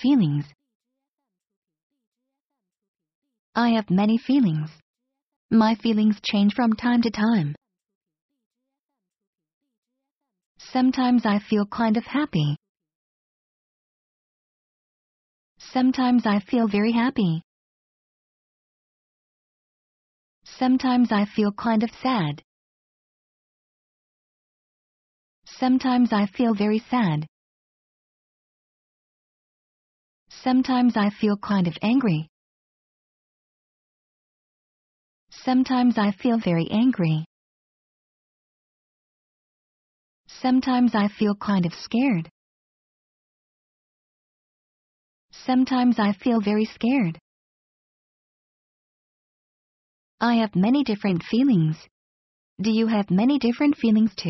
feelings. I have many feelings. My feelings change from time to time. Sometimes I feel kind of happy. Sometimes I feel very happy. Sometimes I feel kind of sad. Sometimes I feel very sad. Sometimes I feel kind of angry. Sometimes I feel very angry. Sometimes I feel kind of scared. Sometimes I feel very scared. I have many different feelings. Do you have many different feelings too?